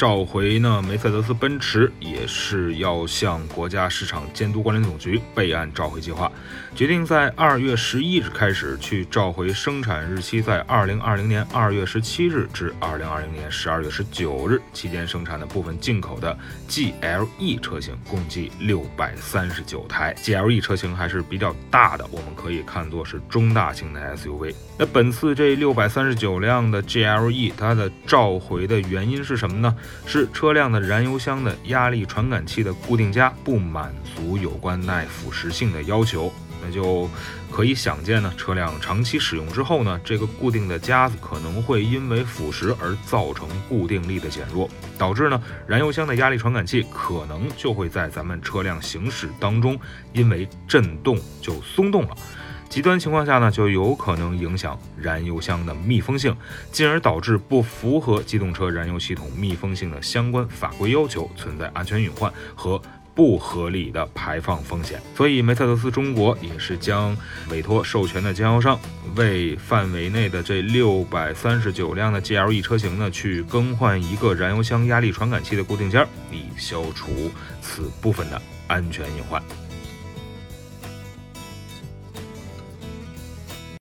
召回呢，梅赛德斯奔驰也是要向国家市场监督管理总局备案召回计划，决定在二月十一日开始去召回生产日期在二零二零年二月十七日至二零二零年十二月十九日期间生产的部分进口的 GLE 车型，共计六百三十九台。GLE 车型还是比较大的，我们可以看作是中大型的 SUV。那本次这六百三十九辆的 GLE，它的召回的原因是什么呢？是车辆的燃油箱的压力传感器的固定夹不满足有关耐腐蚀性的要求，那就可以想见呢，车辆长期使用之后呢，这个固定的夹子可能会因为腐蚀而造成固定力的减弱，导致呢，燃油箱的压力传感器可能就会在咱们车辆行驶当中因为震动就松动了。极端情况下呢，就有可能影响燃油箱的密封性，进而导致不符合机动车燃油系统密封性的相关法规要求，存在安全隐患和不合理的排放风险。所以，梅赛德斯中国也是将委托授权的经销商为范围内的这六百三十九辆的 GLE 车型呢，去更换一个燃油箱压力传感器的固定件，以消除此部分的安全隐患。